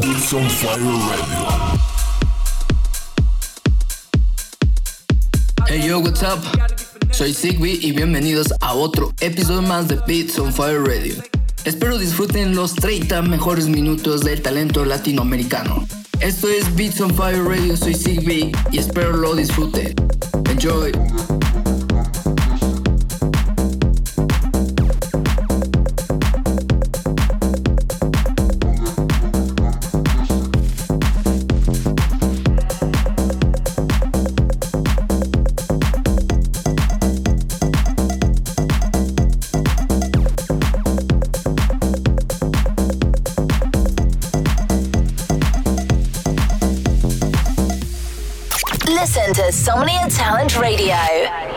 Beats on Fire Radio. Hey yo, what's up? Soy Sigby y bienvenidos a otro episodio más de Beats on Fire Radio. Espero disfruten los 30 mejores minutos del talento latinoamericano. Esto es Beats on Fire Radio, soy Sigby y espero lo disfruten. Enjoy. Talent Radio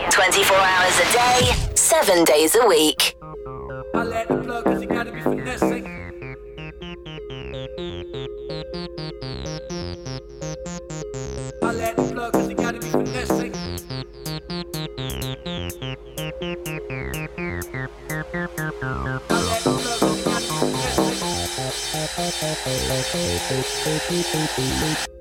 24 hours a day, 7 days a week. I let the plug cause you gotta be finessing. I let the plug cause you gotta be finessing. I let the plug cause you gotta be finessing.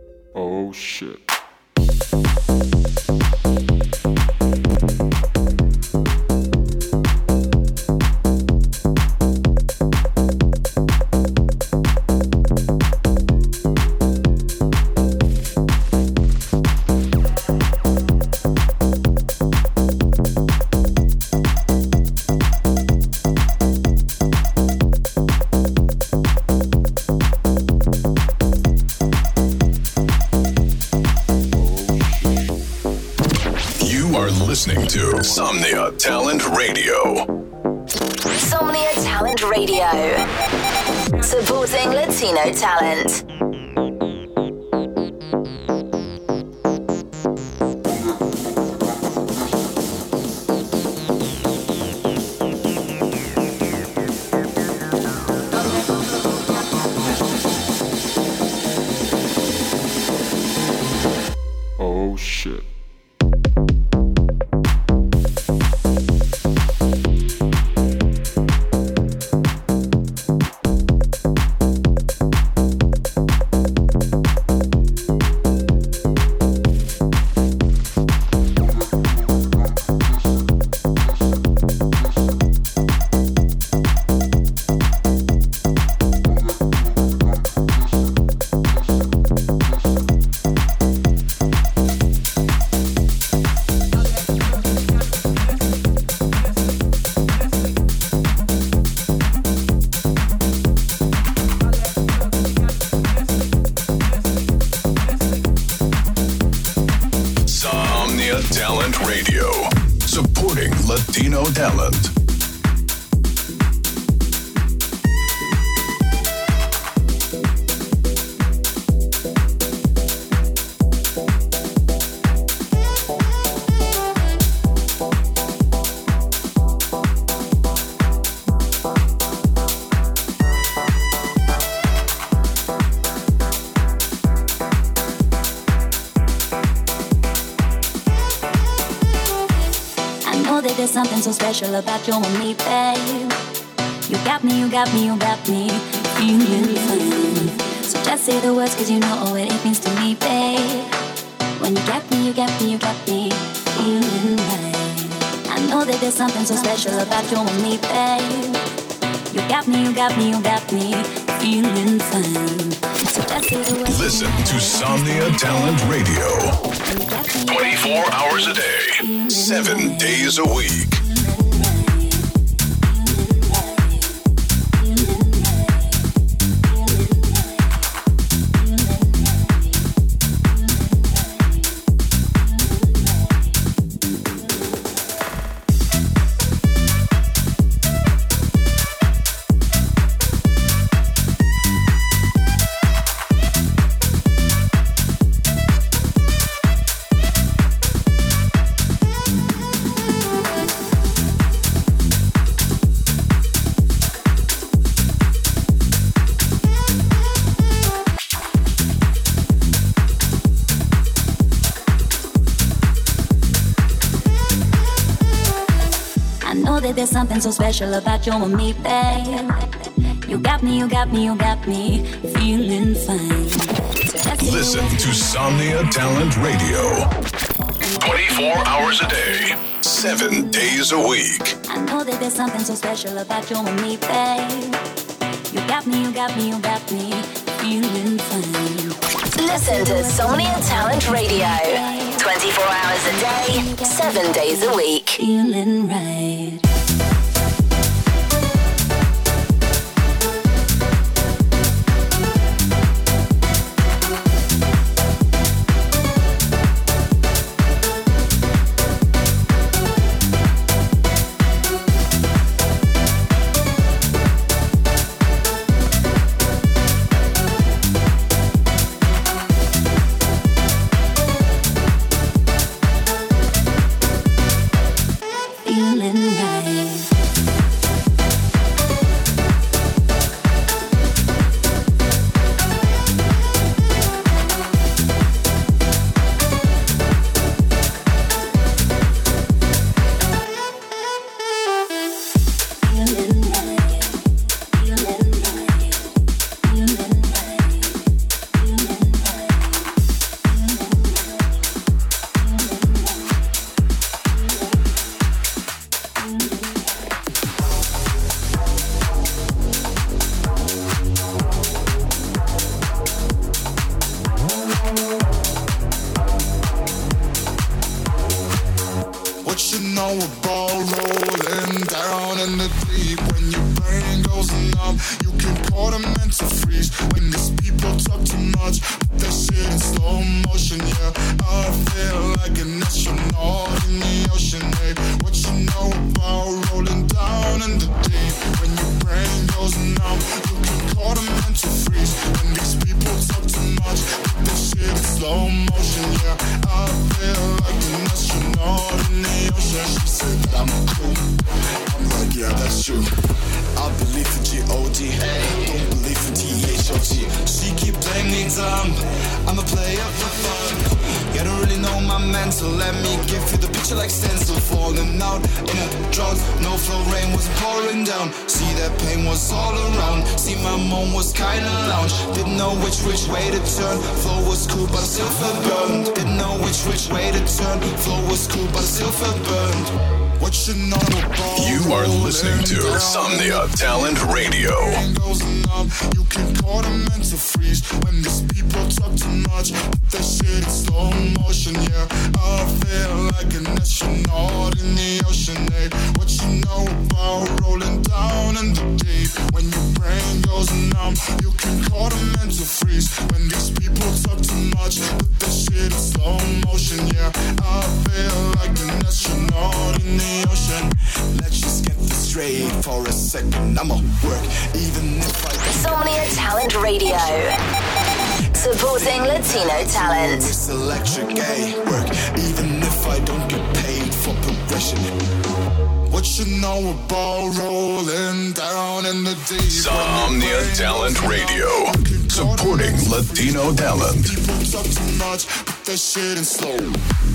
Listening to Somnia Talent Radio. Somnia Talent Radio. Supporting Latino talent. Something special about you and me, babe. You got me, you got me, you got me feeling fine. So just say the words, cause you know what it means to me, babe. When you got me, you got me, you got me feeling right. I know that there's something so special about you and me, babe. You got me, you got me, you got me feeling fine. So just say the words. Listen to Somnia Talent Radio. When you got me, you got me, 24 hours a day, 7 days a week. That there's something so special about you and me, babe. You got me, you got me, you got me feeling fine. Listen to Somnia Talent Radio. 24 hours a day, 7 days a week. I know that there's something so special about you and me, babe. You got me, you got me, you got me feeling fine. Listen to Somnia Talent Radio. 24 hours a day, 7 days a week. Feeling right. Ocean. She said I'm cool. I'm like, yeah, that's true. I believe in G-O-D. Don't believe in. She keep playing me dumb. I'm a player for fun. Don't really know my mental. Let me give you the picture like falling out in a drought. No flow, rain was pouring down. See that pain was all around. See my moan was kinda. Didn't know which which way to turn. Flow was cool, but felt burned. Didn't know which which way to turn. Flow was cool, but. What you know about You are listening to Somnia Talent Radio. brain goes numb. You can call them mental freeze when these people talk too much. That shit in slow motion, yeah. I feel like an astronaut in the ocean, hey. What you know about rolling down in the deep when your brain goes numb? You can call them mental freeze when these people talk too much. That shit in slow motion, yeah. I feel like an in the ocean. Let's just get this straight for a second. I'ma work even if I Somnia Talent Radio. Supporting Latino talent. It's electric, eh? Work even if I don't get paid for progression. What you know about rolling down in the deep? Somnia Talent Radio. Supporting Latino talent. People talk too much, put that shit in slow.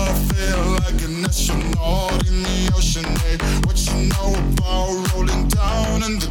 I feel like an astronaut in the ocean, eh? What you know about rolling down in the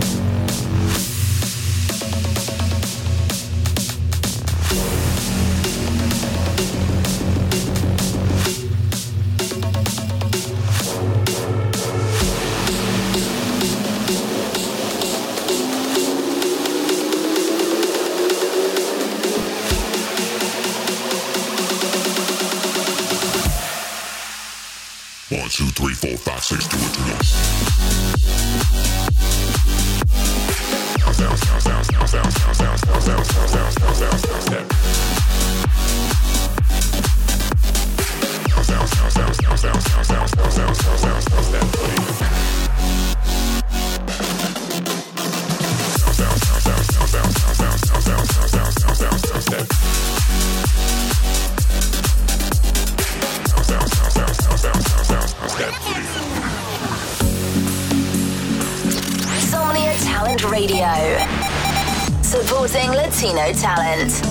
No talent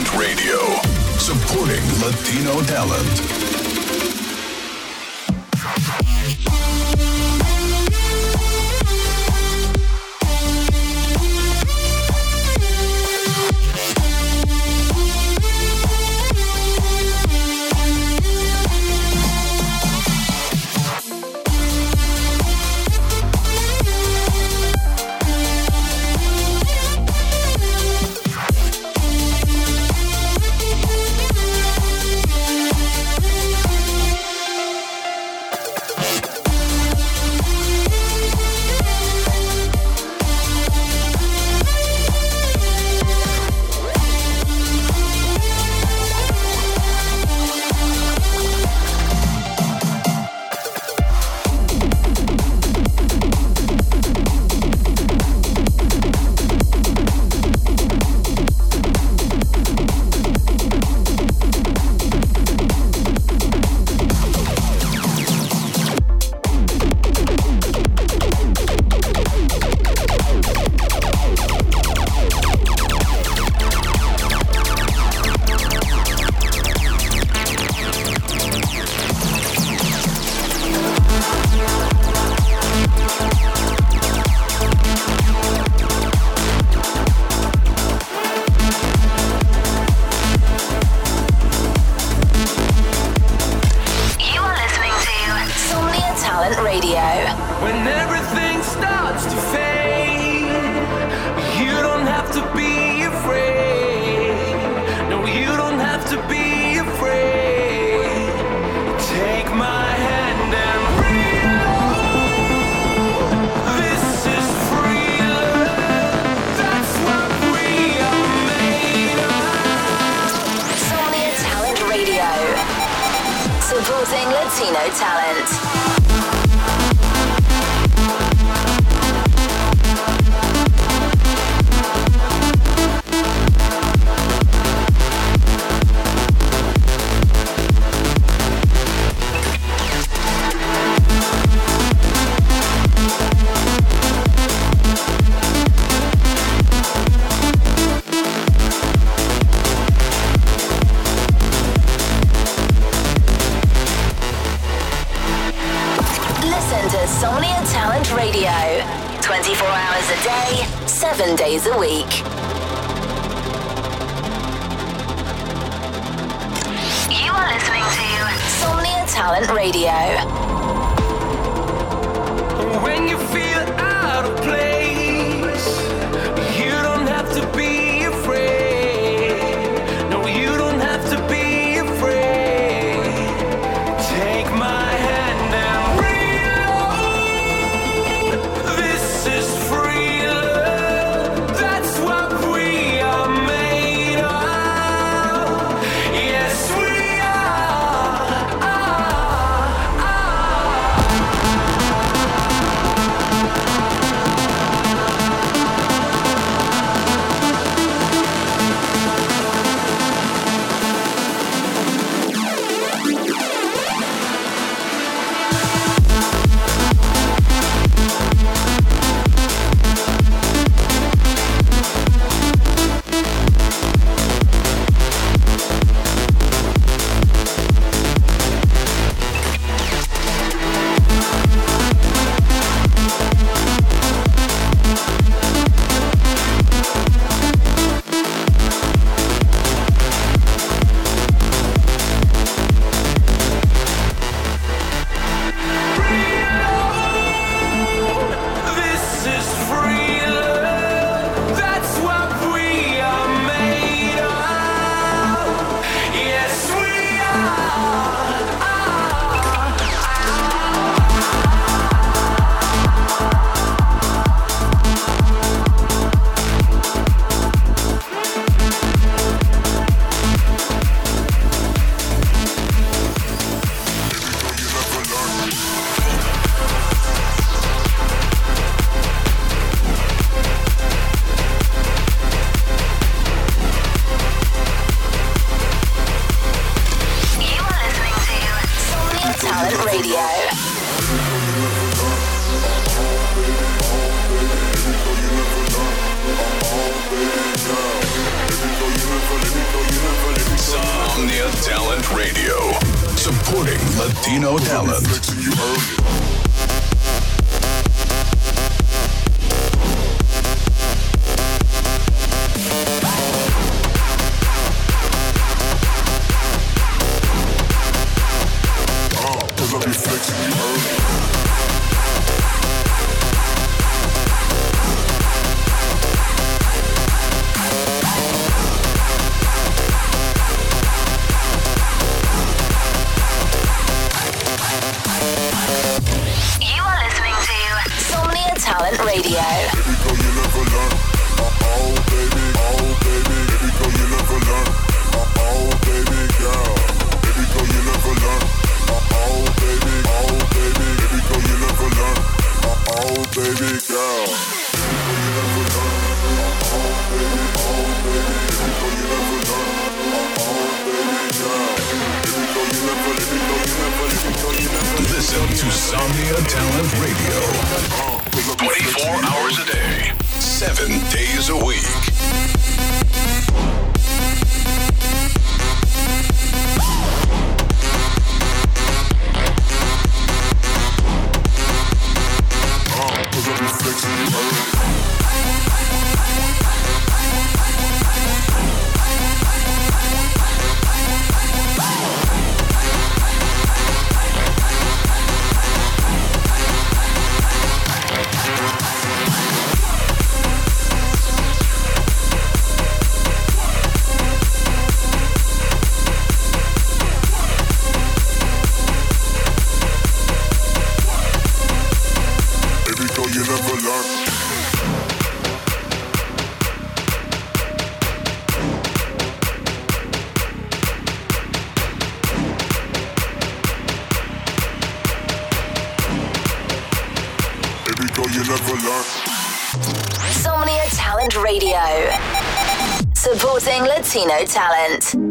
Talent Radio, supporting Latino talent. Latino days a week. 7 you never learn. Somnia Talent Radio, supporting Latino talent.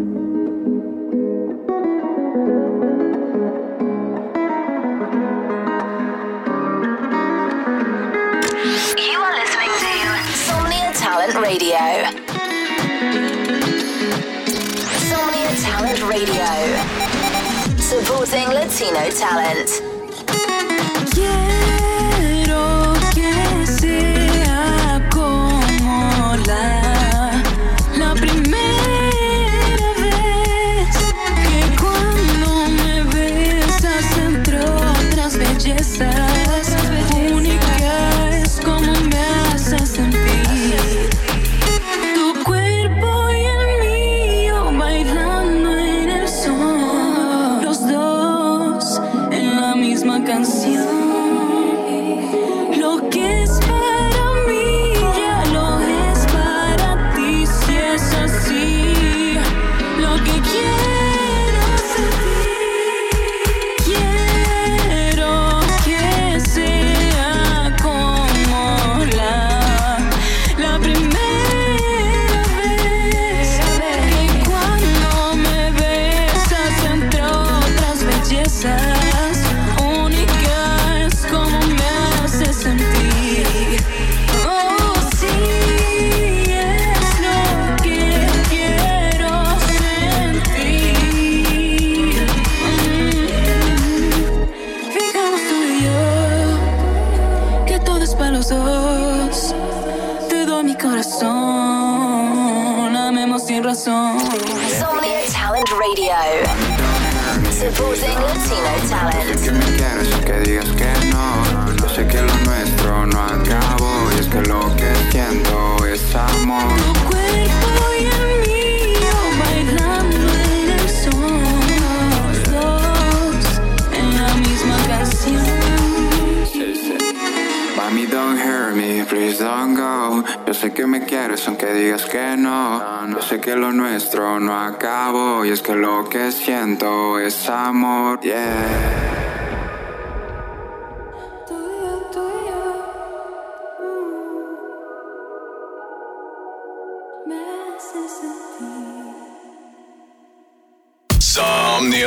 Exposing Latino talent. empezamos. please don't go. Yo sé que me quieres aunque digas que no. Yo sé que lo nuestro no acabó y es que lo que siento es amor. Yeah.